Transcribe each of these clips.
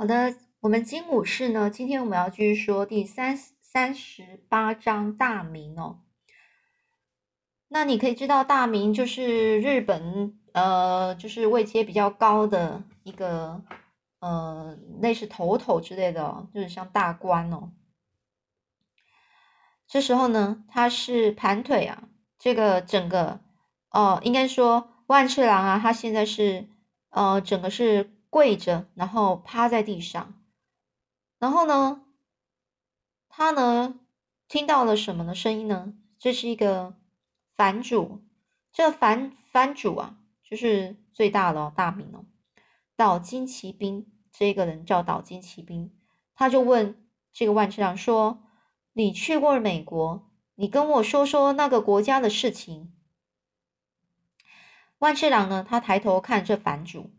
好的，我们金武士呢，今天我们要继续说第三三十八章大明哦。那你可以知道，大明就是日本呃，就是位阶比较高的一个呃，类似头头之类的，就是像大官哦。这时候呢，他是盘腿啊，这个整个哦，应该说万次郎啊，他现在是呃，整个是跪着，然后趴在地上，然后呢，他呢听到了什么的声音呢？这是一个。反主，这反反主啊，就是最大的大名哦。岛津骑兵这个人叫岛津骑兵，他就问这个万次郎说：“你去过美国，你跟我说说那个国家的事情。”万次郎呢，他抬头看这反主，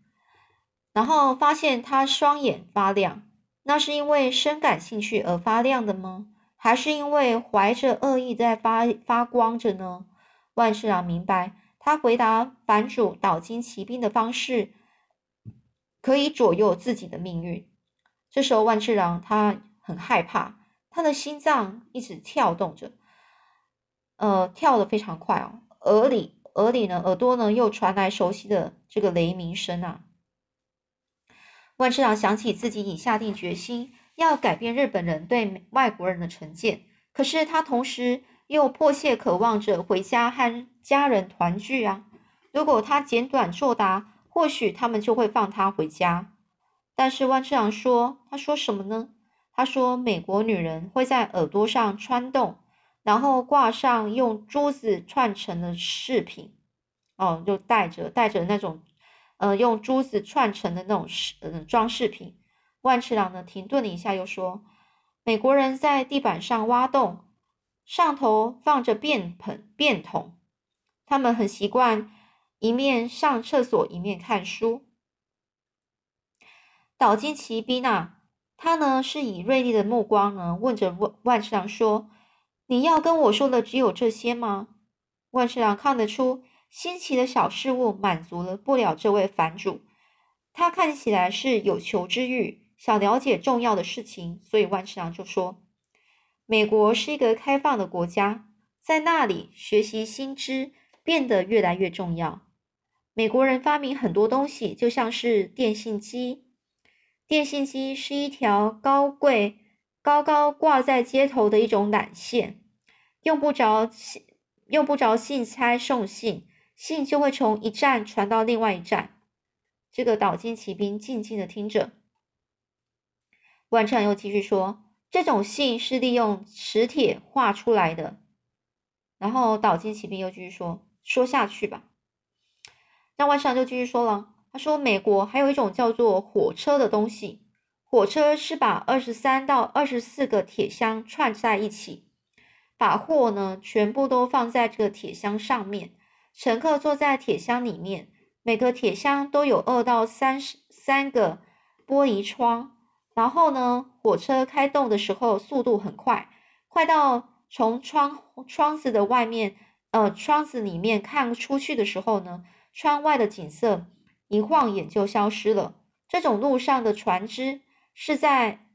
然后发现他双眼发亮，那是因为深感兴趣而发亮的吗？还是因为怀着恶意在发发光着呢？万次郎明白，他回答反主岛津骑兵的方式可以左右自己的命运。这时候，万次郎他很害怕，他的心脏一直跳动着，呃，跳得非常快哦。耳里，耳里呢，耳朵呢，又传来熟悉的这个雷鸣声啊。万次郎想起自己已下定决心要改变日本人对外国人的成见，可是他同时。又迫切渴望着回家和家人团聚啊！如果他简短作答，或许他们就会放他回家。但是万次郎说：“他说什么呢？他说美国女人会在耳朵上穿洞，然后挂上用珠子串成的饰品，哦，就带着带着那种，呃，用珠子串成的那种饰，呃，装饰品。”万次郎呢，停顿了一下，又说：“美国人在地板上挖洞。”上头放着便盆、便桶，他们很习惯一面上厕所一面看书。岛津奇兵啊，他呢是以锐利的目光呢问着万万次郎说：“你要跟我说的只有这些吗？”万次郎看得出新奇的小事物满足了不了这位藩主，他看起来是有求知欲，想了解重要的事情，所以万次郎就说。美国是一个开放的国家，在那里学习新知变得越来越重要。美国人发明很多东西，就像是电信机。电信机是一条高贵、高高挂在街头的一种缆线，用不着信，用不着信差送信，信就会从一站传到另外一站。这个岛津骑兵静静的听着，万丈又继续说。这种信是利用磁铁画出来的。然后岛津骑兵又继续说：“说下去吧。”那万上就继续说了：“他说，美国还有一种叫做火车的东西。火车是把二十三到二十四个铁箱串在一起，把货呢全部都放在这个铁箱上面，乘客坐在铁箱里面。每个铁箱都有二到三十三个玻璃窗。”然后呢，火车开动的时候速度很快，快到从窗窗子的外面，呃，窗子里面看出去的时候呢，窗外的景色一晃眼就消失了。这种路上的船只是在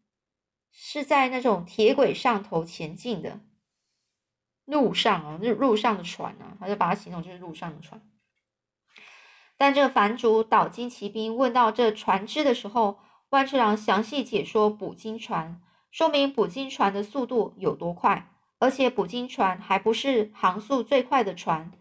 是在那种铁轨上头前进的路上啊，是路上的船啊，他就把它形容就是路上的船。但这个反主岛津骑兵问到这船只的时候。万次郎详细解说捕鲸船，说明捕鲸船的速度有多快，而且捕鲸船还不是航速最快的船。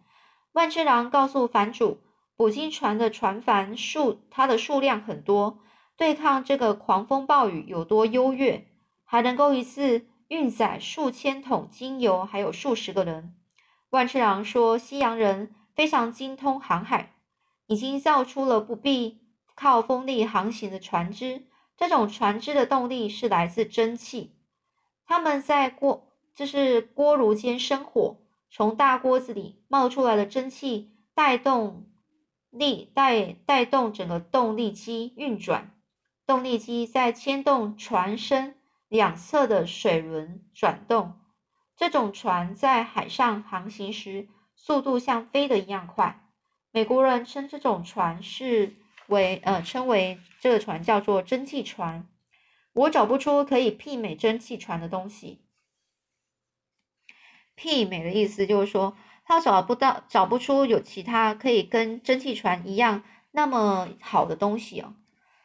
万次郎告诉藩主，捕鲸船的船帆数，它的数量很多，对抗这个狂风暴雨有多优越，还能够一次运载数千桶精油，还有数十个人。万次郎说，西洋人非常精通航海，已经造出了不必。靠风力航行的船只，这种船只的动力是来自蒸汽。他们在锅，就是锅炉间生火，从大锅子里冒出来的蒸汽带动力带带动整个动力机运转。动力机在牵动船身两侧的水轮转动。这种船在海上航行时，速度像飞的一样快。美国人称这种船是。为呃称为这个船叫做蒸汽船，我找不出可以媲美蒸汽船的东西。媲美的意思就是说，他找不到、找不出有其他可以跟蒸汽船一样那么好的东西哦。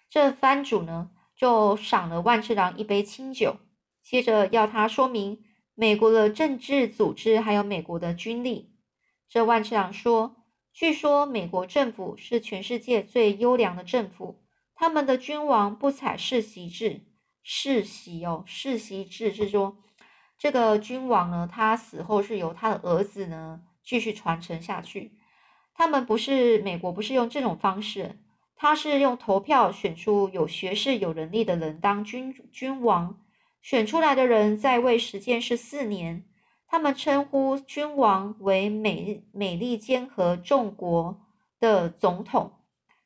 这番主呢，就赏了万次郎一杯清酒，接着要他说明美国的政治组织还有美国的军力。这万次郎说：“据说美国政府是全世界最优良的政府，他们的君王不采世袭制。世袭哦，世袭制是说这个君王呢，他死后是由他的儿子呢继续传承下去。他们不是美国，不是用这种方式。”他是用投票选出有学识、有能力的人当君君王，选出来的人在位时间是四年。他们称呼君王为美美利坚合众国的总统。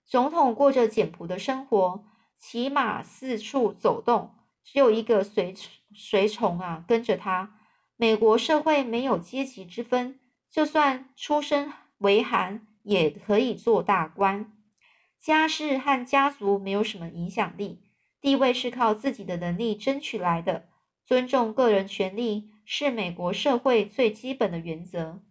总统过着简朴的生活，骑马四处走动，只有一个随随从啊跟着他。美国社会没有阶级之分，就算出身为寒，也可以做大官。家世和家族没有什么影响力，地位是靠自己的能力争取来的。尊重个人权利是美国社会最基本的原则。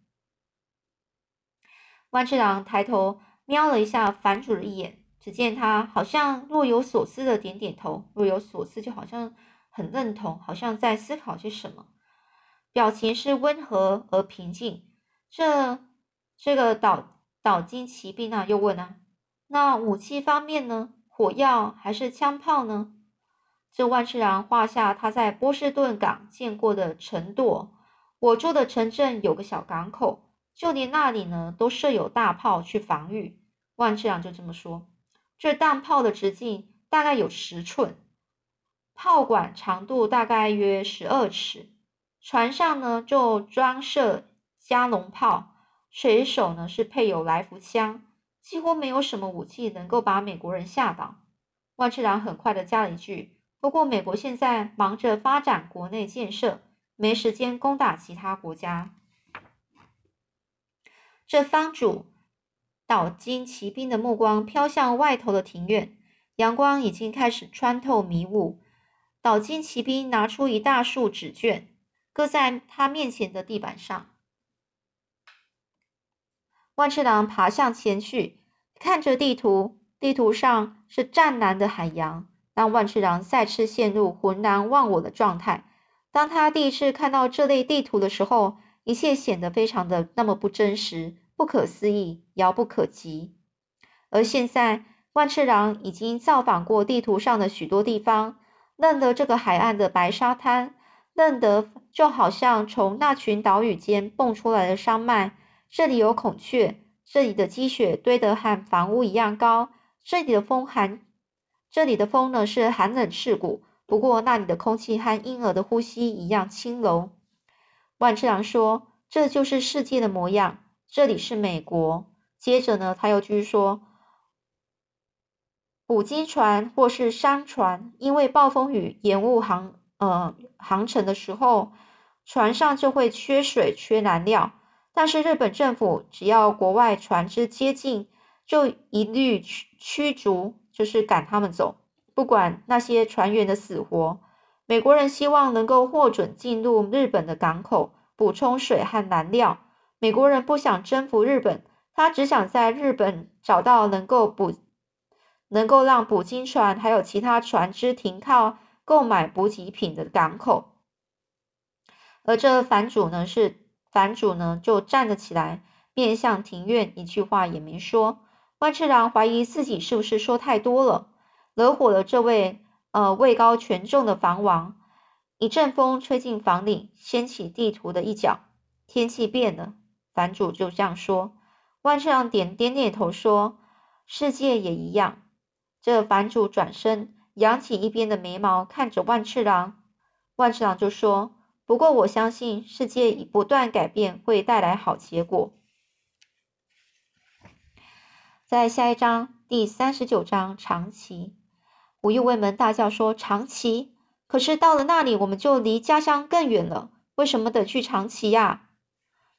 万次郎抬头瞄了一下反主的一眼，只见他好像若有所思的点点头，若有所思就好像很认同，好像在思考些什么，表情是温和而平静。这这个岛岛津骑兵呢，又问啊。那武器方面呢？火药还是枪炮呢？这万次郎画下他在波士顿港见过的城垛。我住的城镇有个小港口，就连那里呢都设有大炮去防御。万次郎就这么说。这弹炮的直径大概有十寸，炮管长度大概约十二尺。船上呢就装设加农炮，水手呢是配有来福枪。几乎没有什么武器能够把美国人吓倒。万次郎很快的加了一句：“不过美国现在忙着发展国内建设，没时间攻打其他国家。”这方主岛津骑兵的目光飘向外头的庭院，阳光已经开始穿透迷雾。岛津骑兵拿出一大束纸卷，搁在他面前的地板上。万次郎爬向前去，看着地图，地图上是湛蓝的海洋，让万次郎再次陷入浑然忘我的状态。当他第一次看到这类地图的时候，一切显得非常的那么不真实、不可思议、遥不可及。而现在，万次郎已经造访过地图上的许多地方，认得这个海岸的白沙滩，认得就好像从那群岛屿间蹦出来的山脉。这里有孔雀，这里的积雪堆得和房屋一样高，这里的风寒，这里的风呢是寒冷刺骨，不过那里的空气和婴儿的呼吸一样轻柔。万次郎说：“这就是世界的模样，这里是美国。”接着呢，他又继续说：“捕鲸船或是商船，因为暴风雨延误航呃航程的时候，船上就会缺水、缺燃料。”但是日本政府只要国外船只接近，就一律驱驱逐，就是赶他们走，不管那些船员的死活。美国人希望能够获准进入日本的港口，补充水和燃料。美国人不想征服日本，他只想在日本找到能够补、能够让捕鲸船还有其他船只停靠、购买补给品的港口。而这反主呢是。反主呢就站了起来，面向庭院，一句话也没说。万次郎怀疑自己是不是说太多了，惹火了这位呃位高权重的房王。一阵风吹进房里，掀起地图的一角。天气变了，反主就这样说。万次郎点点点头说：“世界也一样。”这反主转身，扬起一边的眉毛，看着万次郎。万次郎就说。不过，我相信世界以不断改变会带来好结果。在下一章第三十九章长崎，武右卫门大叫说：“长崎！可是到了那里，我们就离家乡更远了。为什么得去长崎呀？”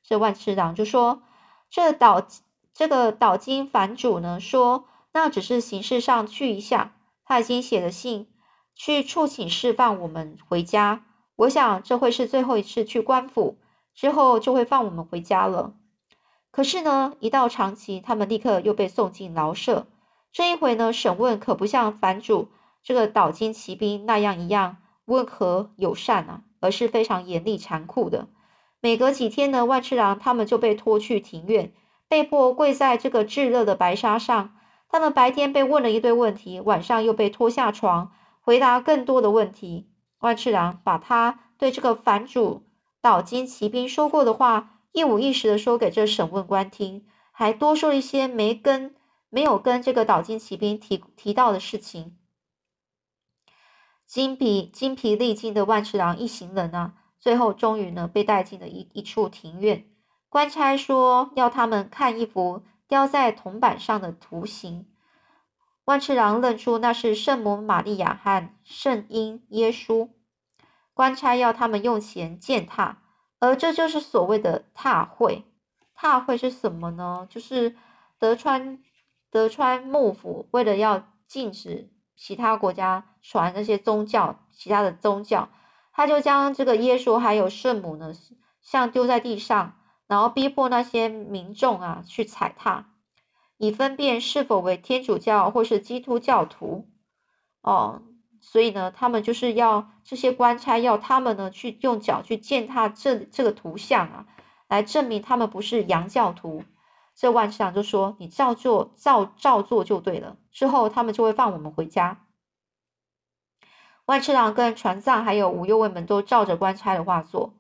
这万次郎就说：“这岛这个岛津藩主呢，说那只是形式上去一下。他已经写了信去促请释放我们回家。我想这会是最后一次去官府，之后就会放我们回家了。可是呢，一到长崎，他们立刻又被送进牢舍。这一回呢，审问可不像反主这个岛津骑兵那样一样温和友善啊，而是非常严厉残酷的。每隔几天呢，万次郎他们就被拖去庭院，被迫跪在这个炙热的白沙上。他们白天被问了一堆问题，晚上又被拖下床，回答更多的问题。万次郎把他对这个反主岛津骑兵说过的话一五一十的说给这审问官听，还多说了一些没跟没有跟这个岛津骑兵提提到的事情。精疲精疲力尽的万次郎一行人啊，最后终于呢被带进了一一处庭院。官差说要他们看一幅。雕在铜板上的图形，万次郎认出那是圣母玛利亚和圣婴耶稣。官差要他们用钱践踏，而这就是所谓的踏会。踏会是什么呢？就是德川德川幕府为了要禁止其他国家传那些宗教，其他的宗教，他就将这个耶稣还有圣母呢，像丢在地上。然后逼迫那些民众啊去踩踏，以分辨是否为天主教或是基督教徒哦。所以呢，他们就是要这些官差要他们呢去用脚去践踏这这个图像啊，来证明他们不是洋教徒。这万次郎就说：“你照做，照照做就对了。”之后他们就会放我们回家。万次郎跟船藏还有五右卫门都照着官差的话做。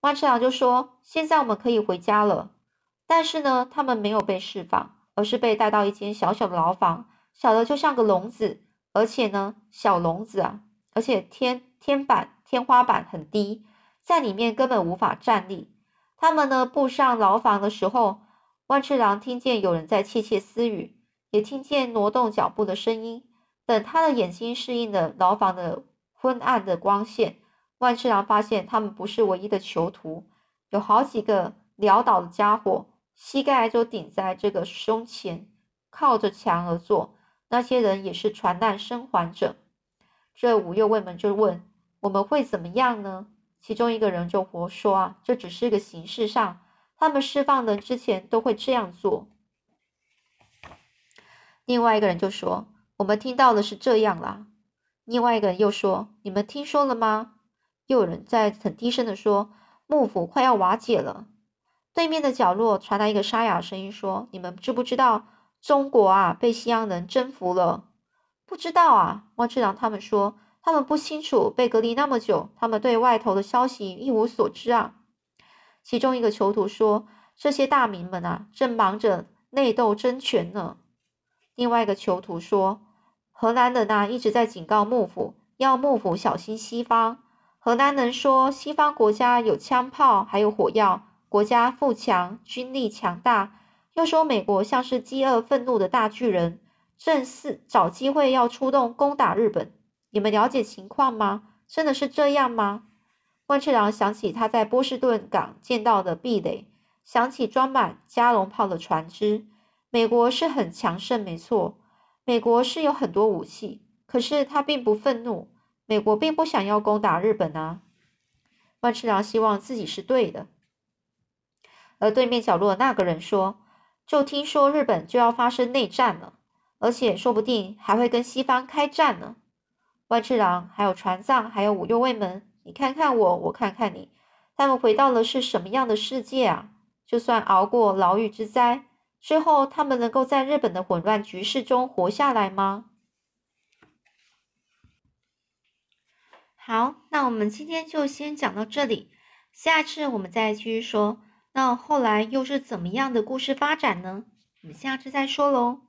万次郎就说：“现在我们可以回家了。”但是呢，他们没有被释放，而是被带到一间小小的牢房，小的就像个笼子，而且呢，小笼子啊，而且天天板天花板很低，在里面根本无法站立。他们呢步上牢房的时候，万次郎听见有人在窃窃私语，也听见挪动脚步的声音。等他的眼睛适应了牢房的昏暗的光线。万次郎发现他们不是唯一的囚徒，有好几个潦倒的家伙，膝盖就顶在这个胸前，靠着墙而坐。那些人也是传难生还者。这五右卫门就问：“我们会怎么样呢？”其中一个人就活说：“啊，这只是个形式上，他们释放的之前都会这样做。”另外一个人就说：“我们听到的是这样啦。”另外一个人又说：“你们听说了吗？”又有人在很低声的说：“幕府快要瓦解了。”对面的角落传来一个沙哑声音说：“你们知不知道中国啊被西洋人征服了？”“不知道啊。”汪次郎他们说：“他们不清楚，被隔离那么久，他们对外头的消息一无所知啊。”其中一个囚徒说：“这些大名们啊，正忙着内斗争权呢。”另外一个囚徒说：“荷兰人啊，一直在警告幕府，要幕府小心西方。”河南人说，西方国家有枪炮，还有火药，国家富强，军力强大。又说美国像是饥饿愤怒的大巨人，正是找机会要出动攻打日本。你们了解情况吗？真的是这样吗？万次郎想起他在波士顿港见到的壁垒，想起装满加农炮的船只。美国是很强盛，没错，美国是有很多武器，可是他并不愤怒。美国并不想要攻打日本啊！万次郎希望自己是对的，而对面角落的那个人说：“就听说日本就要发生内战了，而且说不定还会跟西方开战呢。”万次郎还有船藏，还有五右卫门，你看看我，我看看你，他们回到了是什么样的世界啊？就算熬过牢狱之灾之后，他们能够在日本的混乱局势中活下来吗？好，那我们今天就先讲到这里，下次我们再继续说。那后来又是怎么样的故事发展呢？我们下次再说喽。